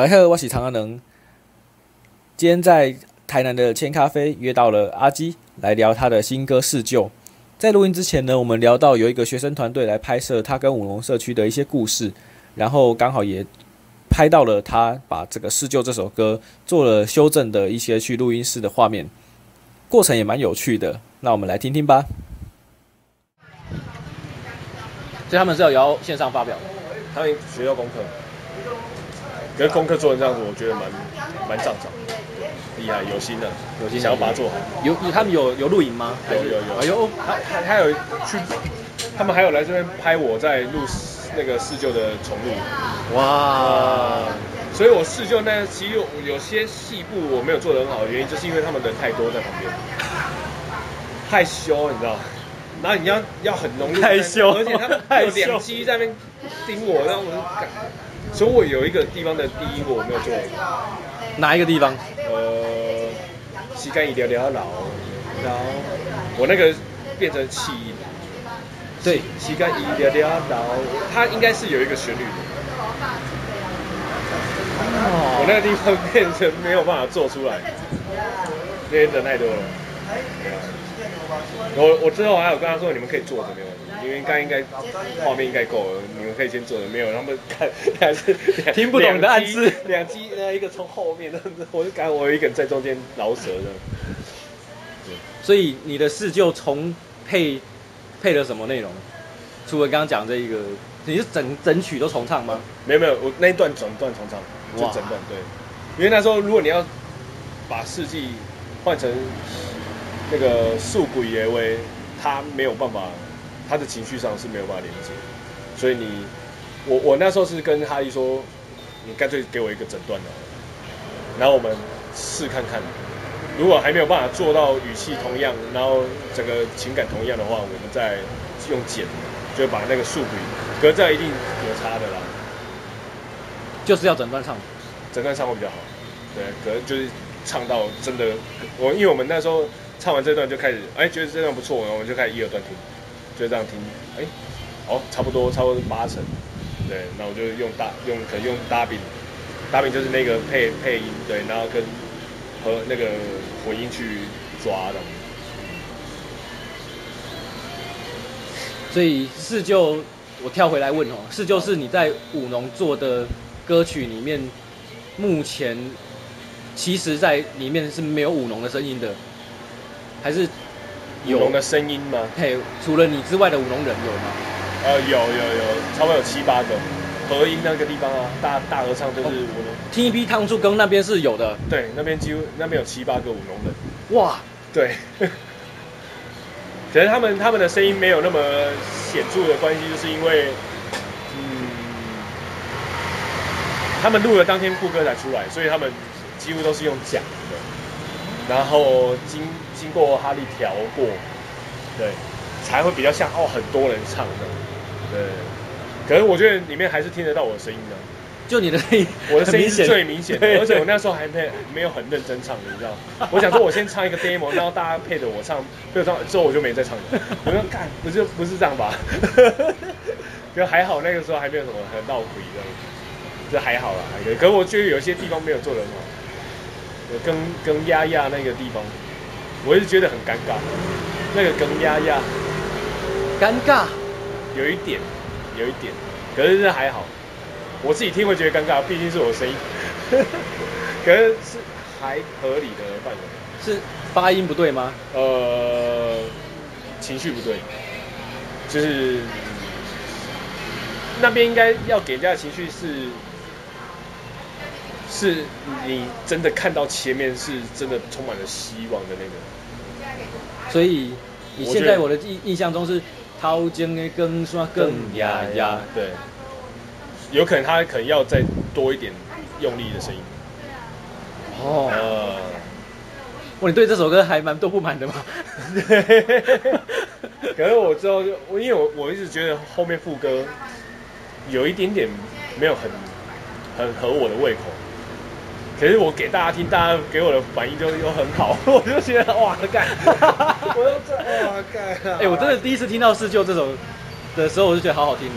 大家好，我是常阿能。今天在台南的千咖啡约到了阿基来聊他的新歌《释旧》。在录音之前呢，我们聊到有一个学生团队来拍摄他跟五龙社区的一些故事，然后刚好也拍到了他把这个《释旧》这首歌做了修正的一些去录音室的画面，过程也蛮有趣的。那我们来听听吧。所以他们是要摇线上发表的，他们学校功课，可是功课做成这样子，我觉得蛮蛮上场，厉害，有心的，有心想要把它做好。有他们有有录影吗？有有有。哎呦，他他他有去，他们还有来这边拍我在录那个四舅的重录。哇！所以我四舅那其实有有些细部我没有做得很好的原因，就是因为他们人太多在旁边，害羞，你知道。然后你要要很浓郁，害羞，而且他们有两机在那边盯我，然后我就赶。所以我有一个地方的第一我没有做。哪一个地方？呃，膝盖一条条老，然后我那个变成气音。对，膝盖一条条老，它应该是有一个旋律的。哦。我那个地方变成没有办法做出来，因为人太多了。我我之后还有跟他说，你们可以坐着没有问题，因为刚应该画面应该够了，你们可以先坐着，没有他们看还是听不懂的暗示，两机那一个从后面，我就感觉我有一个人在中间饶舌的。所以你的事就重配配了什么内容？除了刚刚讲这一个，你是整整曲都重唱吗？没有没有，我那一段整段重唱，就整段对。因为那时候如果你要把四季换成。那个素鬼爷威，他没有办法，他的情绪上是没有办法连接，所以你，我我那时候是跟哈利说，你干脆给我一个诊断的，然后我们试看看，如果还没有办法做到语气同样，然后整个情感同样的话，我们再用剪，就把那个素鬼，可是这样一定有差的啦，就是要整段唱，整段唱会比较好，对，可是就是唱到真的，我因为我们那时候。唱完这段就开始，哎，觉得这段不错，然后我们就开始一二段听，就这样听，哎，哦，差不多，差不多八成，对，那我就用大用可能用大饼，大饼就是那个配配音，对，然后跟和那个混音去抓的。所以释旧，我跳回来问哦，释旧是你在舞农做的歌曲里面，目前其实在里面是没有舞农的声音的。还是舞龙的声音吗？嘿，除了你之外的舞龙人有吗？呃，有有有，差不多有七八个。合音那个地方啊，大大合唱就是舞龙。TB 烫树根那边是有的。对，那边几乎那边有七八个舞龙人。哇，对。可是他们他们的声音没有那么显著的关系，就是因为，嗯，他们录了当天副歌才出来，所以他们几乎都是用讲的。然后经经过哈利调过，对，才会比较像哦，很多人唱的，对。可是我觉得里面还是听得到我的声音的，就你的声音，我的声音是最明显的，而且我那时候还没没有很认真唱的，你知道。我想说我先唱一个 demo，然后大家配着我唱，配着唱之后我就没再唱了。我说干，不是不是这样吧？就还好那个时候还没有什么很闹鬼这样，就还好啦，还可以。可是我觉得有些地方没有做的很好。跟跟丫丫那个地方，我一直觉得很尴尬。那个跟丫丫，尴尬，有一点，有一点，可是这还好。我自己听会觉得尴尬，毕竟是我的声音。可是是还合理的范围。是发音不对吗？呃，情绪不对，就是那边应该要给人家的情绪是。是你真的看到前面是真的充满了希望的那个，所以你现在我的印印象中是掏尖的更刷更压压，对，有可能他可能要再多一点用力的声音。哦，呃，我你对这首歌还蛮多不满的吗？可是我之后就我因为我我一直觉得后面副歌有一点点没有很很合我的胃口。可是我给大家听，大家给我的反应就又很好，我就觉得哇干，我要这哇干，哎、欸，我真的第一次听到四舅这首的时候，我就觉得好好听，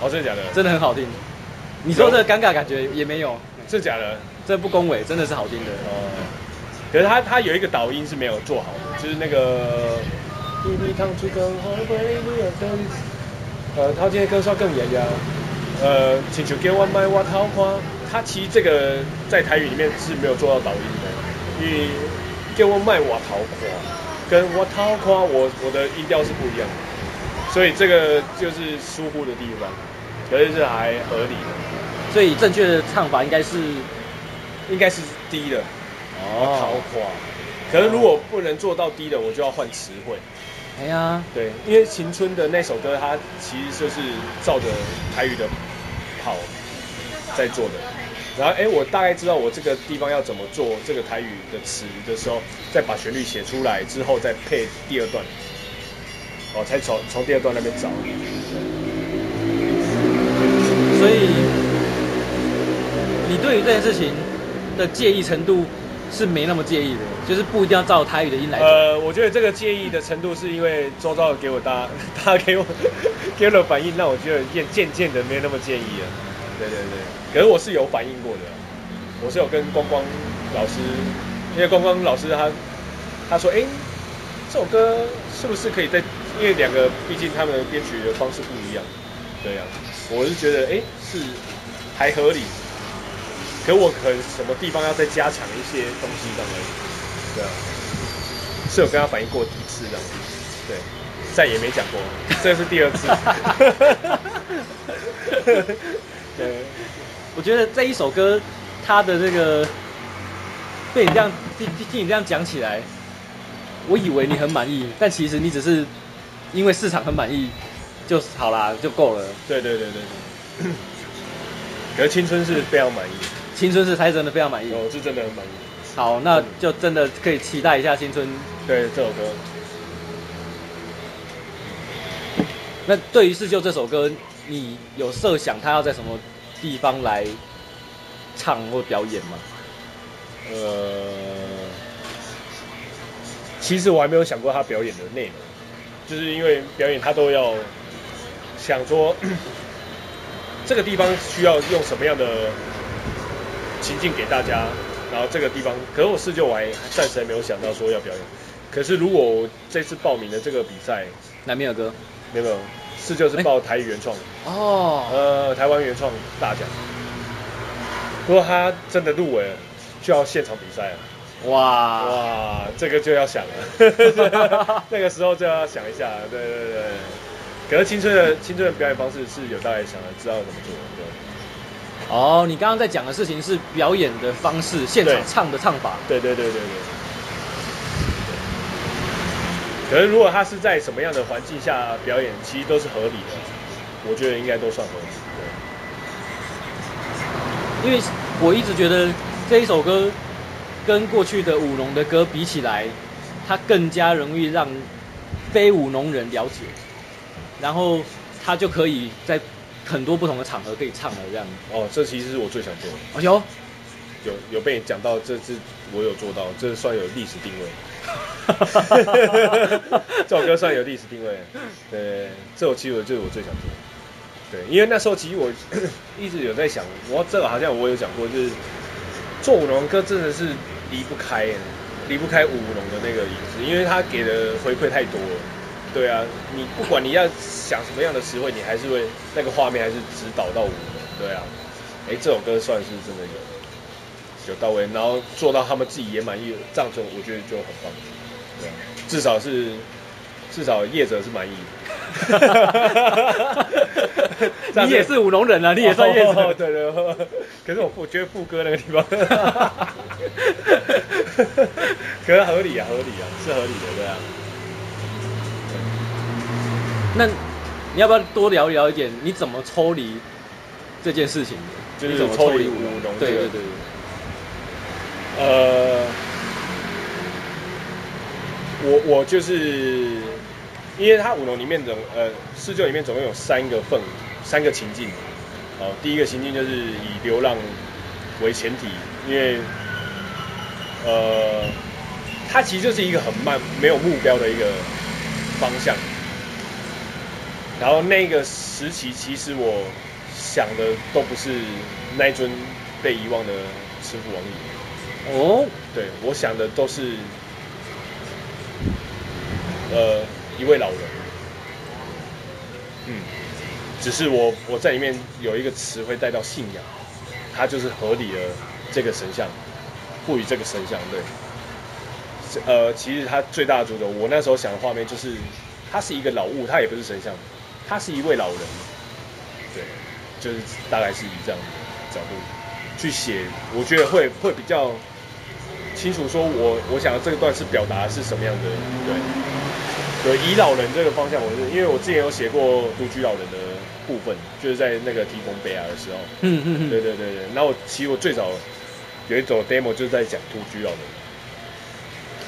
哦，真的假的？真的很好听。你说这个尴尬感觉也没有，是假的？这不恭维，真的是好听的。哦。可是他他有一个导音是没有做好的，就是那个。呃，他今天歌稍更严呀。呃，请求给我买我桃花。他其实这个在台语里面是没有做到导音的，因为给我卖我桃花跟我桃花，我我的音调是不一样的，所以这个就是疏忽的地方，可是这还合理的。所以正确的唱法应该是应该是低的哦，桃花。可是如果不能做到低的，我就要换词汇。哎呀，对，因为晴春的那首歌，它其实就是照着台语的跑在做的。然后，哎，我大概知道我这个地方要怎么做这个台语的词的时候，再把旋律写出来之后，再配第二段，哦，才从从第二段那边找。所以，你对于这件事情的介意程度？是没那么介意的，就是不一定要照台语的音来。呃，我觉得这个介意的程度是因为周遭给我大家，大家给我 给了反应，让我觉得渐渐渐的没有那么介意了。对对对，可是我是有反应过的，我是有跟光光老师，因为光光老师他他说，哎，这首歌是不是可以在，因为两个毕竟他们编曲的方式不一样，对呀、啊，我是觉得哎是还合理。可我可什么地方要再加强一些东西这样而已，对啊，是有跟他反映过几次这样，对，再也没讲过，这是第二次。对，我觉得这一首歌，它的这个被你这样听听你这样讲起来，我以为你很满意，但其实你只是因为市场很满意就好啦，就够了。对对对对对。可是青春是非常满意。青春是才真的非常满意，我是真的很满意。好，那就真的可以期待一下青春。对这首歌。那对于是就这首歌，你有设想他要在什么地方来唱或表演吗？呃，其实我还没有想过他表演的内容，就是因为表演他都要想说 这个地方需要用什么样的。情境给大家，然后这个地方，可是我试就我还暂时还没有想到说要表演。可是如果我这次报名的这个比赛，南边有歌，没有没有，四旧是报台语原创哦，呃，台湾原创大奖。如果他真的入围了，就要现场比赛了。哇哇，这个就要想了，那个时候就要想一下，对对对。可是青春的青春的表演方式是有大概想了，知道怎么做，对。哦，你刚刚在讲的事情是表演的方式，现场唱的唱法。对对对对对。可是如果他是在什么样的环境下表演，其实都是合理的，我觉得应该都算合理。对。因为我一直觉得这一首歌跟过去的舞龙的歌比起来，它更加容易让非舞龙人了解，然后他就可以在。很多不同的场合可以唱了这样哦，这其实是我最想做的。哎呦，有有被你讲到，这次我有做到，这算有历史定位。这首歌算有历史定位。对，这首其实就是我最想做。对，因为那时候其实我 一直有在想，我这个好像我有讲过，就是做舞龙歌真的是离不开，离不开舞龙的那个影子，因为他给的回馈太多了。对啊，你不管你要想什么样的词汇，你还是会那个画面还是指导到我的。对啊，哎，这首歌算是真的有有到位，然后做到他们自己也满意，这样就我觉得就很棒。对啊，至少是至少业者是满意。你也是舞龙人啊，你也算业者。哦、对对，可是我我觉得副歌那个地方，可是合理啊，合理啊，是合理的，对啊。那你要不要多聊一聊一点？你怎么抽离这件事情的？就是抽离舞龙。对对对。呃，我我就是，因为他舞农里面总呃四旧里面总共有三个份，三个情境。哦，第一个情境就是以流浪为前提，因为呃，它其实就是一个很慢、没有目标的一个方向。然后那个时期，其实我想的都不是那尊被遗忘的师傅王爷。哦，对，我想的都是，呃，一位老人。嗯，只是我我在里面有一个词会带到信仰，它就是合理的这个神像，赋予这个神像，对。呃，其实他最大的主轴，我那时候想的画面就是，他是一个老物，他也不是神像，他是一位老人，对，就是大概是以这样的角度去写，我觉得会会比较清楚，说我我想要这个段是表达的是什么样的，对，对，以老人这个方向，我是因为我之前有写过独居老人的部分，就是在那个提供贝亚的时候，嗯嗯嗯，对对对对，然后其实我最早有一种 demo 就是在讲独居老人。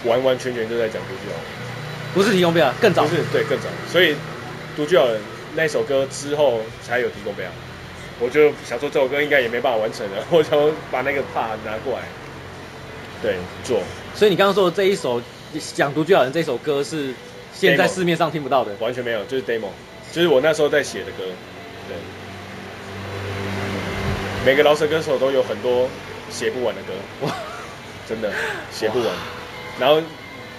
完完全全就在讲独居老人，不是提供贝亚，更早，不是对更早，所以独居老人那首歌之后才有提供贝亚。我就想说这首歌应该也没办法完成了，我想把那个 part 拿过来，对做。所以你刚刚说的这一首讲独居老人这首歌是现在市面上听不到的，完全没有，就是 demo，就是我那时候在写的歌。对，每个饶舌歌手都有很多写不完的歌，哇，真的写不完。然后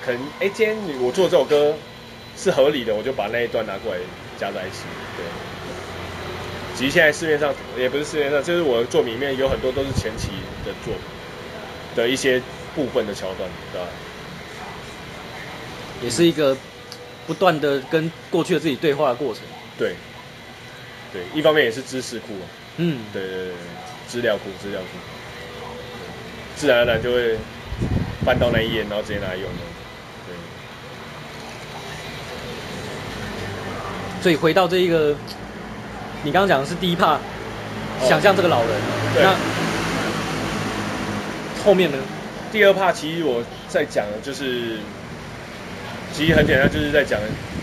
可能哎，今天我做这首歌是合理的，我就把那一段拿过来加在一起。对，其实现在市面上也不是市面上，就是我的作品里面有很多都是前期的作品的一些部分的桥段，对吧？也是一个不断的跟过去的自己对话的过程。对，对，一方面也是知识库。嗯，对对对，资料库，资料库，自然而然就会。翻到那一页，然后直接拿来用的。对。所以回到这一个，你刚刚讲的是第一 part，想象这个老人。对。那后面呢？第二 part 其实我在讲的就是，其实很简单，就是在讲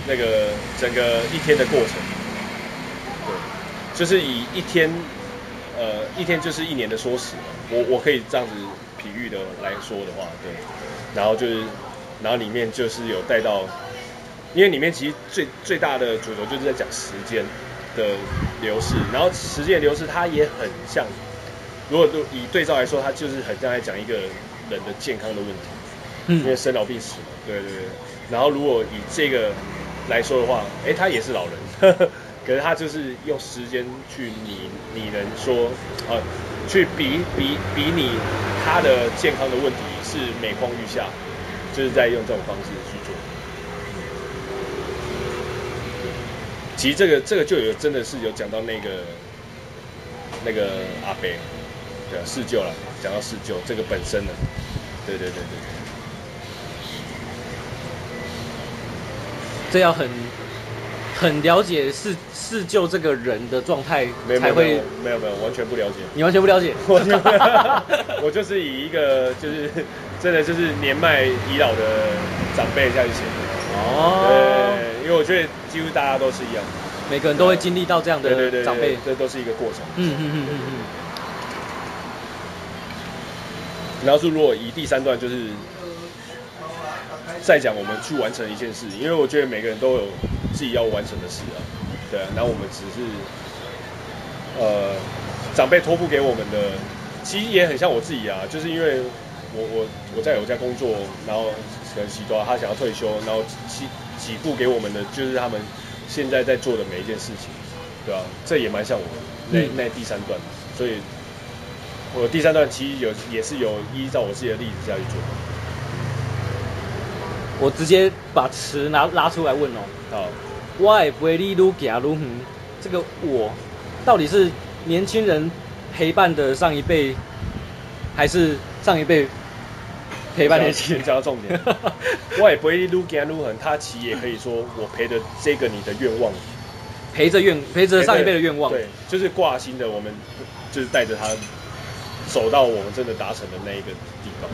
那个整个一天的过程。对。就是以一天，呃，一天就是一年的缩时。我我可以这样子。比喻的来说的话，对，然后就是，然后里面就是有带到，因为里面其实最最大的主轴就是在讲时间的流逝，然后时间的流逝它也很像，如果都以对照来说，它就是很像在讲一个人的健康的问题，嗯，因为生老病死嘛，对对对，然后如果以这个来说的话，哎，他也是老人，呵呵，可是他就是用时间去拟拟人说，啊。去比比比拟他的健康的问题是每况愈下，就是在用这种方式去做。其实这个这个就有真的是有讲到那个那个阿伯，对啊，四舅了，讲到四舅这个本身呢，对对对对对，这要很。很了解四四舅这个人的状态，才会没有没有完全不了解。你完全不了解？我就是以一个就是真的就是年迈已老的长辈下去写的。哦。对，因为我觉得几乎大家都是一样，每个人都会经历到这样的长辈，这都是一个过程。嗯嗯嗯嗯嗯。然后是如果以第三段就是。再讲我们去完成一件事，因为我觉得每个人都有自己要完成的事啊，对啊，那我们只是，呃，长辈托付给我们的，其实也很像我自己啊，就是因为我我我在有家工作，然后可能许多他想要退休，然后几几步给我们的就是他们现在在做的每一件事情，对啊？这也蛮像我那那第三段，所以我第三段其实有也是有依照我自己的例子下去做。我直接把词拿拉出来问哦，好，我会陪你愈行愈远，这个我到底是年轻人陪伴的上一辈，还是上一辈陪伴年轻人？讲到重点，我会陪你愈行愈远，他其实也可以说我陪着这个你的愿望，陪着愿陪着上一辈的愿望，对，就是挂心的，我们就是带着他走到我们真的达成的那一个地方。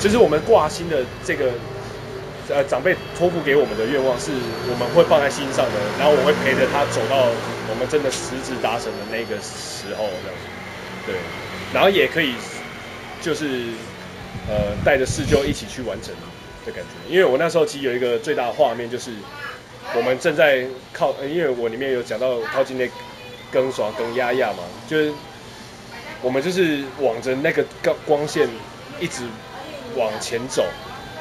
就是我们挂心的这个，呃，长辈托付给我们的愿望，是我们会放在心上的，然后我会陪着他走到我们真的实质达成的那个时候，这样。子，对，然后也可以，就是，呃，带着四舅一起去完成的感觉，因为我那时候其实有一个最大的画面，就是我们正在靠，因为我里面有讲到靠近那更爽更压压嘛，就是我们就是往着那个光光线一直往前走，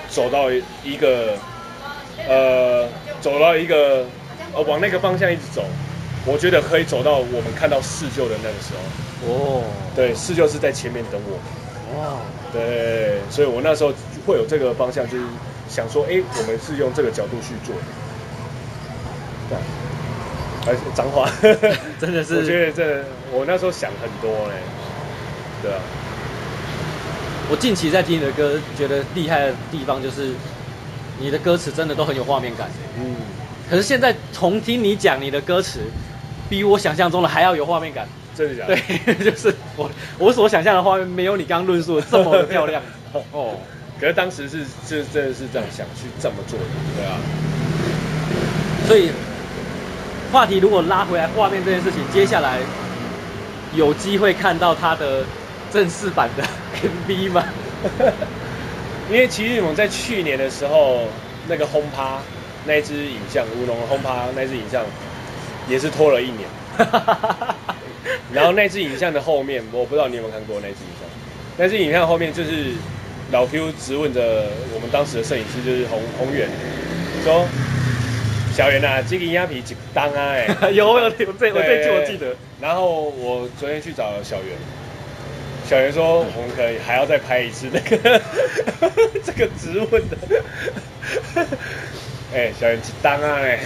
走到一个呃，走到一个呃，往那个方向一直走，我觉得可以走到我们看到四舅的那个时候。哦，对，四舅是在前面等我。哇，对，所以我那时候会有这个方向，就是想说，哎，我们是用这个角度去做。对。而且脏话，真的是，我觉得这我那时候想很多嘞，对啊。我近期在听你的歌，觉得厉害的地方就是你的歌词真的都很有画面感。嗯。可是现在重听你讲你的歌词，比我想象中的还要有画面感。真的假的？对，就是我我所想象的画面没有你刚刚论述的这么的漂亮。哦。可是当时是是真的是这样想去这么做的，对啊。所以。话题如果拉回来，画面这件事情，接下来有机会看到他的正式版的 MV 吗？因为奇异猛在去年的时候，那个轰趴那支影像，乌龙轰趴那支影像也是拖了一年。然后那支影像的后面，我不知道你有没有看过那支影像。那支影像后面就是老 Q 直问着我们当时的摄影师，就是洪洪远说。小袁啊，这个鸭皮几当啊？哎，有有有，这我这句我记得。然后我昨天去找小袁，小袁说我们可以还要再拍一次那个 这个质问的。哎，小袁几当啊？哎，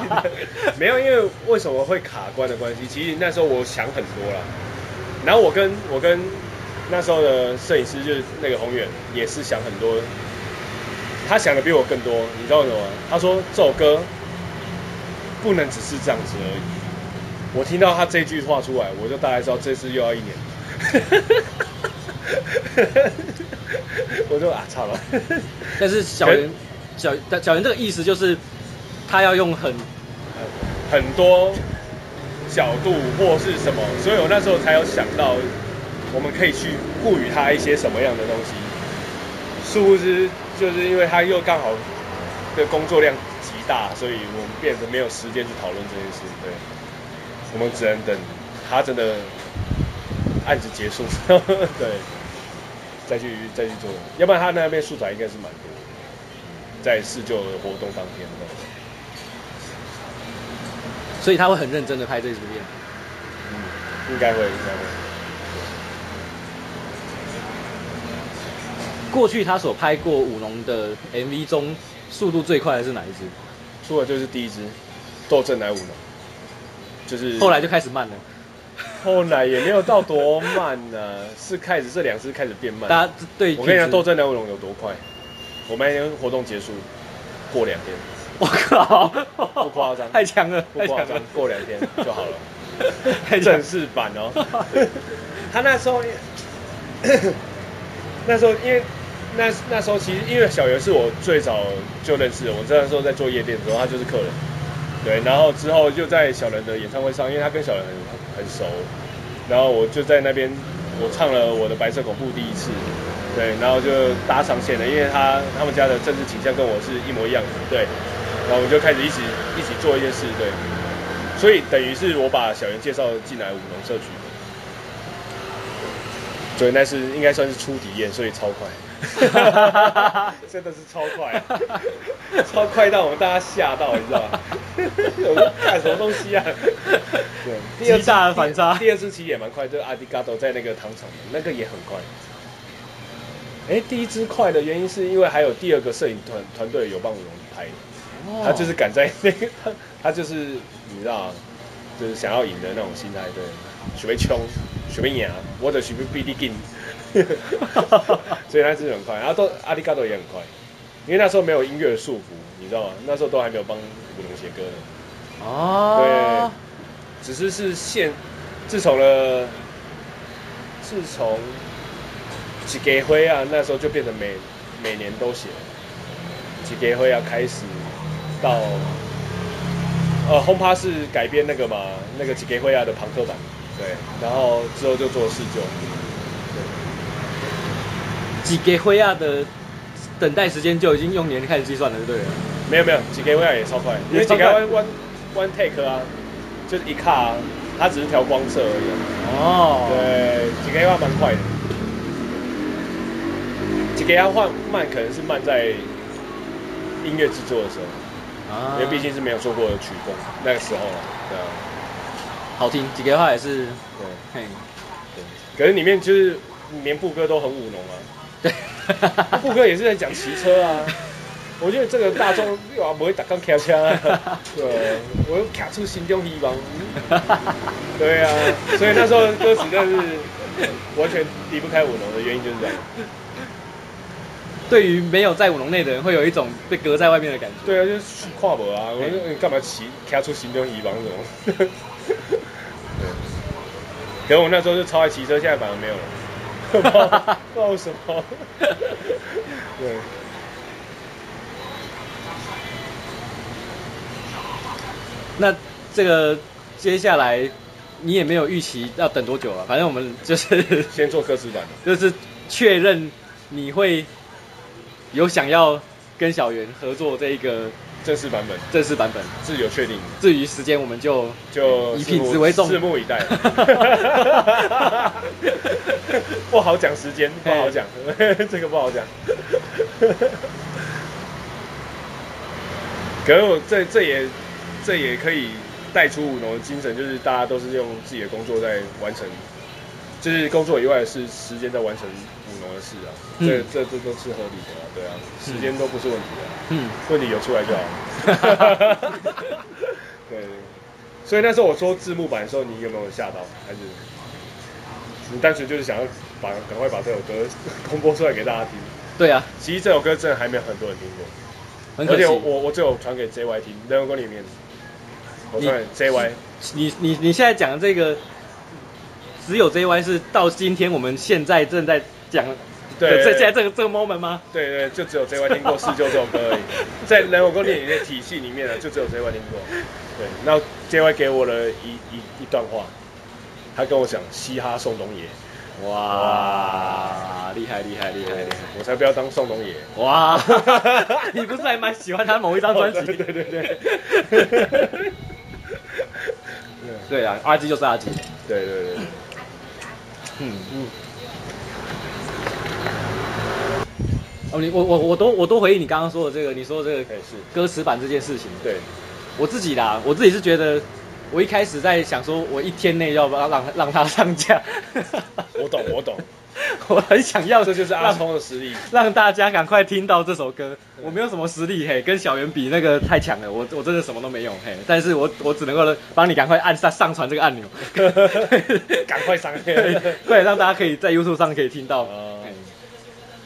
没有，因为为什么会卡关的关系？其实那时候我想很多了。然后我跟我跟那时候的摄影师就是那个宏远，也是想很多。他想的比我更多，你知道什么？他说这首歌不能只是这样子而已。我听到他这句话出来，我就大概知道这次又要一年。我就啊，操了。但是小袁小小袁这个意思就是，他要用很很多角度或是什么，所以我那时候才有想到，我们可以去赋予他一些什么样的东西。殊不知。就是因为他又刚好的工作量极大，所以我们变得没有时间去讨论这件事。对，我们只能等他真的案子结束之后，对，再去再去做。要不然他那边素材应该是蛮多，在试旧的活动当天的。所以他会很认真的拍这支片。嗯，应该会，应该会。过去他所拍过舞龙的 MV 中，速度最快的是哪一支？说的就是第一支，斗阵来舞龙，就是后来就开始慢了。后来也没有到多慢呢、啊，是开始这两支开始变慢。大家对，我跟你讲，斗阵来舞龙有多快？我们那天活动结束过两天，我靠，不夸张，太强了，不夸张，过两天就好了，正式版哦。他那时候，那时候因为。那那时候其实因为小袁是我最早就认识的，我那时候在做夜店的时候，他就是客人，对，然后之后就在小人的演唱会上，因为他跟小人很很熟，然后我就在那边我唱了我的白色恐怖第一次，对，然后就搭上线了，因为他他们家的政治倾向跟我是一模一样的，对，然后我就开始一起一起做一件事，对，所以等于是我把小袁介绍进来舞龙社区，所以那是应该算是初体验，所以超快。真的是超快，超快到我们大家吓到，你知道吗？我说干什么东西啊？对，极大的反差。第二支其实也蛮快，就是阿迪嘎多在那个糖厂，那个也很快。哎、欸，第一支快的原因是因为还有第二个摄影团团队有帮我们拍，他就是赶在那个，他他就是你知道，就是想要赢的那种心态，对，准备冲，准备赢，我的准备比你紧。所以那是很快，然后都阿迪嘎多也很快，因为那时候没有音乐的束缚，你知道吗？那时候都还没有帮舞龙写歌呢。哦。对，只是是现，自从了，自从几个灰啊，那时候就变成每每年都写，几个灰啊开始到，呃，轰趴是改编那个嘛，那个几个灰啊的庞克版，对，然后之后就做四旧。几个灰亚的等待时间就已经用年开始计算了，对不对？没有没有，几个灰亚也超快，因为几个 one one one take 啊，就是一卡，啊它只是调光色而已。哦，对，个要蛮快的，这个要换慢，可能是慢在音乐制作的时候，啊，因为毕竟是没有做过的曲风，那个时候啊，对啊，好听，几个话也是，对，嘿，对，可是里面就是连副歌都很舞农啊，对，副歌也是在讲骑车啊。我觉得这个大众又不会打钢卡车啊，对，我又卡出心中希望，对啊，所以那时候歌词真是完全离不开舞龙的原因就是这样。对于没有在舞龙内的人，会有一种被隔在外面的感觉。对啊，就是跨博啊，我说你干嘛骑卡出心中希望这种？对，可是我那时候就超爱骑车，现在反而没有了，不知道不知道为什么，对。那这个接下来你也没有预期要等多久了，反正我们就是先做歌词版，就是确认你会有想要跟小圆合作这一个正式版本，正式版本是有确定。至于时间，我们就就以品质为重，拭目以待。不好讲时间，不好讲，这个不好讲。可是我这这也。这也可以带出舞龙的精神，就是大家都是用自己的工作在完成，就是工作以外的事，时间在完成舞龙的事啊。嗯、这这这都是合理的啊，对啊，时间都不是问题啊。嗯，问题有出来就好。对，所以那时候我说字幕版的时候，你有没有吓到？还是你单纯就是想要把赶快把这首歌公播出来给大家听？对啊，其实这首歌真的还没有很多人听过，而且我我我只有传给 JY 听，人文歌里面。我传给 JY，你你你现在讲的这个，只有 JY 是到今天我们现在正在讲，对，在现在这个这个 moment 吗？对对，就只有 JY 听过《四旧》这首歌而已，在人文歌电影的体系里面呢，就只有 JY 听过。对，那 JY 给我了一一一段话，他跟我讲嘻哈宋冬野。哇，哇厉害厉害厉害厉害！我才不要当宋冬野。哇，你不是还蛮喜欢他某一张专辑？对对对对。对啊，阿基就是阿基。对对对。嗯嗯。哦，你我我我都我都回应你刚刚说的这个，你说的这个是歌词版这件事情。对。我自己啦，我自己是觉得，我一开始在想说，我一天内要不要让让他上架。我懂，我懂。我很想要，这就是阿聪的实力，让大家赶快听到这首歌。我没有什么实力，嘿，跟小圆比那个太强了，我我真的什么都没有，嘿。但是我我只能够帮你赶快按上上传这个按钮，赶快上，快让大家可以在 YouTube 上可以听到。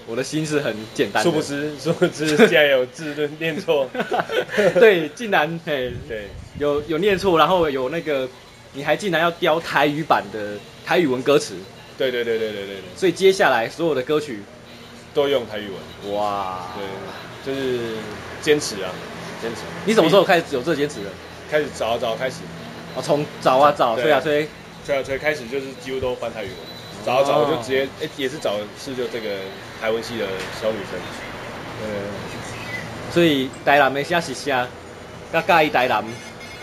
我的心是很简单的，殊不知殊不知 竟然有字都念错，对，竟然嘿，对，有有念错，然后有那个你还竟然要雕台语版的台语文歌词。对对对对对对，所以接下来所有的歌曲都用台语文。哇，对，就是坚持啊，坚持。你什么时候开始有这个坚持的？开始找啊找开始。哦，从找啊找，吹啊吹，吹啊吹，开始就是几乎都翻台语文。找啊找，我就直接哎也是找是就这个台湾系的小女生。呃，所以台南的写是写，较介意台南。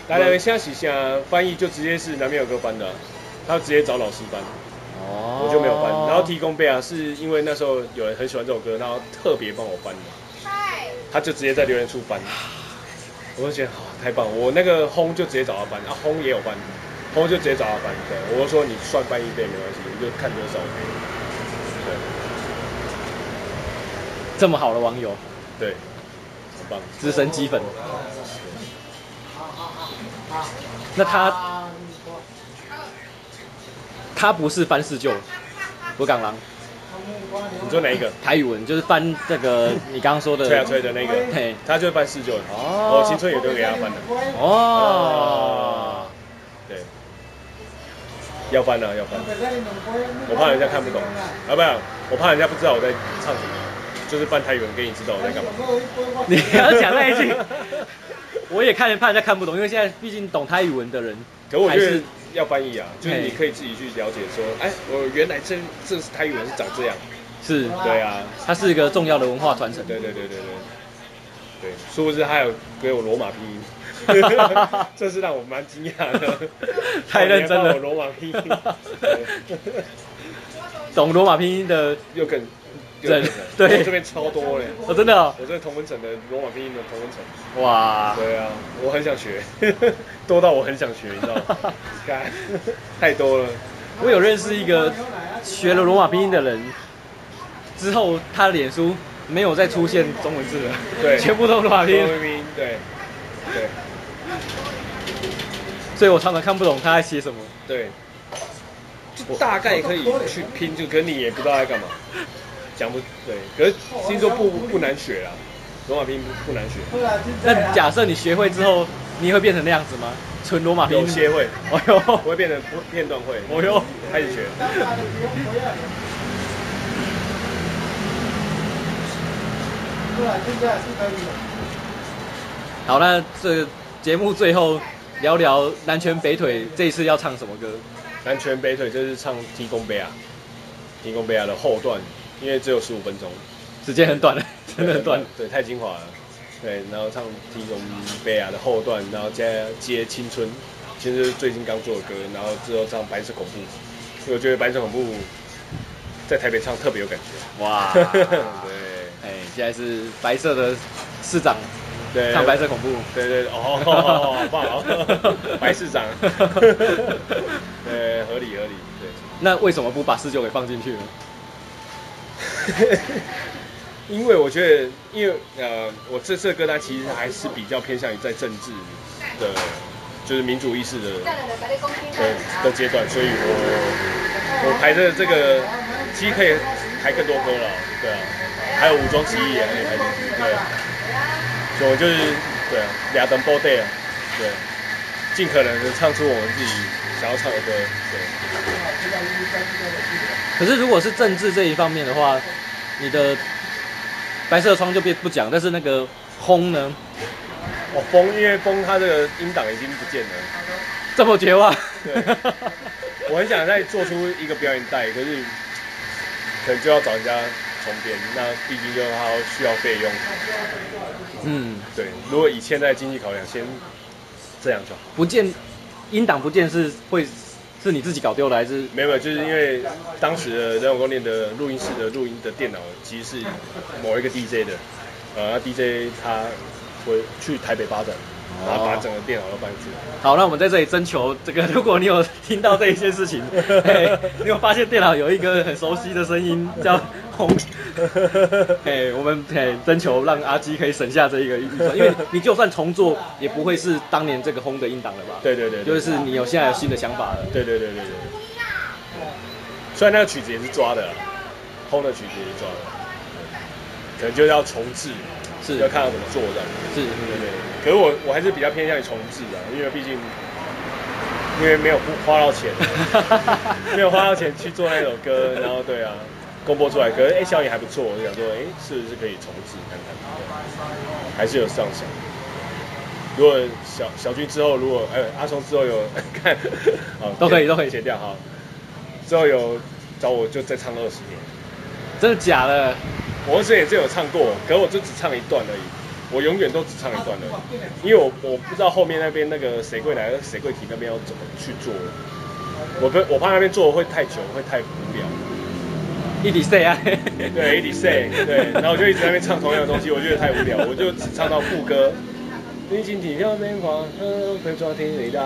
台南的写是写，翻译就直接是南面有个班的，他直接找老师翻。哦，我就没有翻，然后提供背啊，是因为那时候有人很喜欢这首歌，然后特别帮我翻的，他就直接在留言处翻，我就觉得好太棒，我那个轰就直接找他翻，啊轰也有翻，轰就直接找他翻，对，我就说你算翻一倍没关系，你就看多少。倍，对，这么好的网友，对，很棒，资深鸡粉，那他。他不是翻四旧，不港狼。你说哪一个？台语文就是翻这个你刚刚说的。吹啊吹的那个。嘿，他就是翻四旧。哦。我青春也都给他翻的。哦。对。要翻了，要翻。我怕人家看不懂。啊，不，我怕人家不知道我在唱什么，就是翻台语文给你知道我在干嘛。你要讲那一句。我也看，怕人家看不懂，因为现在毕竟懂台语文的人，可我觉得要翻译啊，就是你可以自己去了解说，哎，我原来这这是台语文是长这样，是，对啊，它是一个重要的文化传承，对对对对对，对，殊不知还有给我罗马拼音，这是让我蛮惊讶的，太认真了，罗马拼音，懂罗马拼音的又更。对对，我这边超多嘞！我真的，我这同温层的罗马拼音的同温层。哇！对啊，我很想学，多到我很想学，你知道吗？太多了。我有认识一个学了罗马拼音的人，之后他的脸书没有再出现中文字了，对，全部都罗马拼音。对对。所以我常常看不懂他在写什么。对。就大概可以去拼，就可你也不知道在干嘛。讲不对，可是星座不不难学啊，罗马拼音不难学。那假设你学会之后，你会变成那样子吗？纯罗马拼音？有些会，哦哟，不会变成片段会。哦哟，开始学。好，那这个节目最后聊聊南拳北腿这一次要唱什么歌？南拳北腿就是唱提供杯啊，提供杯啊的后段。因为只有十五分钟，时间很短了，真的很短。对，太精华了。对，然后唱《提供贝亚》的后段，然后接接《青春》，其实是最近刚做的歌，然后之后唱《白色恐怖》，因为我觉得《白色恐怖》在台北唱特别有感觉。哇。对。哎，现在是白色的市长，对，唱《白色恐怖》。对对对，哦，好棒哦，白市长。对，合理合理。对。那为什么不把四九给放进去呢？因为我觉得，因为呃，我这次的歌单其实还是比较偏向于在政治的，就是民主意识的的的阶段，所以我我排的这个其实可以排更多歌了，对啊，还有武装起义也可以排进去，对。啊，所以我就是对啊，俩等波带啊，对，尽可能的唱出我们自己想要唱的歌，对。可是如果是政治这一方面的话，你的白色窗就别不讲，但是那个轰呢？哦，风，因为风它这个音档已经不见了，这么绝望。对，我很想再做出一个表演带，可是可能就要找人家重编，那毕竟就它需要费用。嗯，对，如果以现在经济考量，先这样就好。不见音档不见是会。是你自己搞丢的还是？没有，就是因为当时的人偶光电的录音室的录音的电脑其实是某一个 DJ 的，呃，DJ 他回去台北发展。然后把整个电脑都搬去。好，那我们在这里征求这个，如果你有听到这一些事情，你有发现电脑有一个很熟悉的声音叫轰，哎，我们哎征求让阿基可以省下这一个预算，因为你就算重做，也不会是当年这个轰的音档了吧？对对对，就是你有现在有新的想法了。对对对对对。虽然那个曲子也是抓的，轰的曲子也是抓的，可能就要重置。是要看要怎么做的，是，对对对。可是我我还是比较偏向于重置的，因为毕竟因为没有花到钱，没有花到钱去做那首歌，然后对啊，公播出来，可是哎效益还不错，我就想说哎是不是可以重置看看，还是有上想。如果小小军之后如果哎阿松之后有 看，好都可以都可以写掉哈，之后有找我就再唱二十年，真的假的？我之前也是有唱过，可是我就只唱一段而已。我永远都只唱一段而已，因为我我不知道后面那边那个谁会来，谁会提那边要怎么去做。我不我怕那边做会太久，会太无聊。一直 say 啊，对，一直 say，对，然后我就一直在那边唱同样的东西，我觉得太无聊，我就只唱到副歌。你今天要变化，会抓天雷达，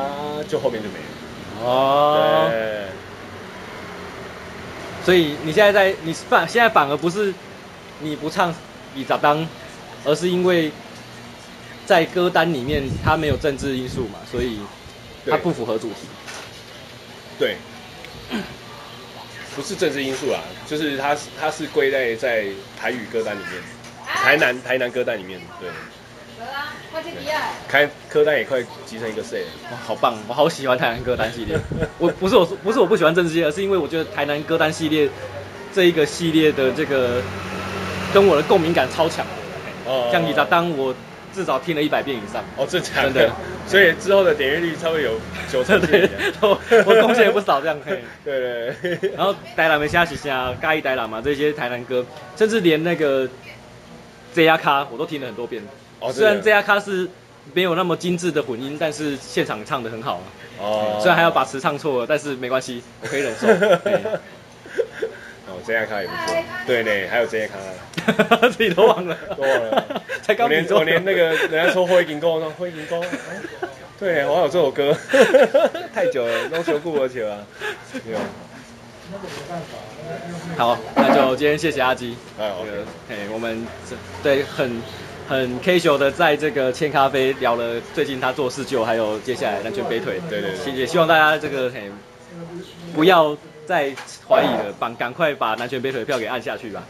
就后面就没了。哦。对。所以你现在在你反现在反而不是。你不唱你咋当，而是因为在歌单里面它没有政治因素嘛，所以它不符合主题。对，不是政治因素啦，就是它它是归在在台语歌单里面，台南台南歌单里面，对。开歌单也快集成一个 set，哇，好棒！我好喜欢台南歌单系列。我不是我不是我不喜欢政治系列，而是因为我觉得台南歌单系列这一个系列的这个。跟我的共鸣感超强的，哦，像你咋当我至少听了一百遍以上，哦，真的，真的，所以之后的点阅率稍微有 九成，对，我我贡献也不少这样，可以，对对对，然后台南的虾喜虾、嘉义台南嘛，这些台南歌，甚至连那个 Z 亚卡我都听了很多遍，哦，虽然 Z 亚卡是没有那么精致的混音，但是现场唱的很好，哦，虽然还要把词唱错了，但是没关系，我可以忍受。真亚卡也不错。对呢，还有真亚卡，自己都忘了，都忘了。才刚我连我连那个人家说灰银沟，那灰银沟，对，我还有这首歌，太久了，弄球过而且啊，没有。好，那就今天谢谢阿基。哎，好。哎，我们对很很 casual 的在这个千咖啡聊了最近他做事就，还有接下来南拳北腿。对对对。也希望大家这个嘿不要再怀疑了，赶赶快把南拳北腿的票给按下去吧。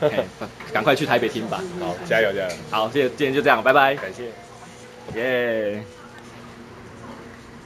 嘿，赶快去台北听吧。好，加油加油。好，谢谢，今天就这样，拜拜。感谢。耶。